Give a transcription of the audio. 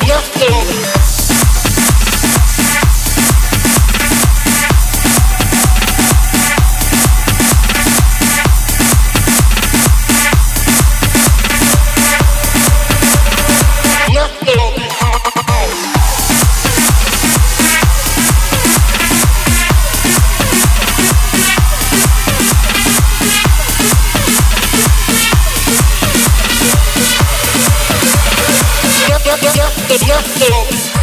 Dios quiere. Eh. The yes, yes.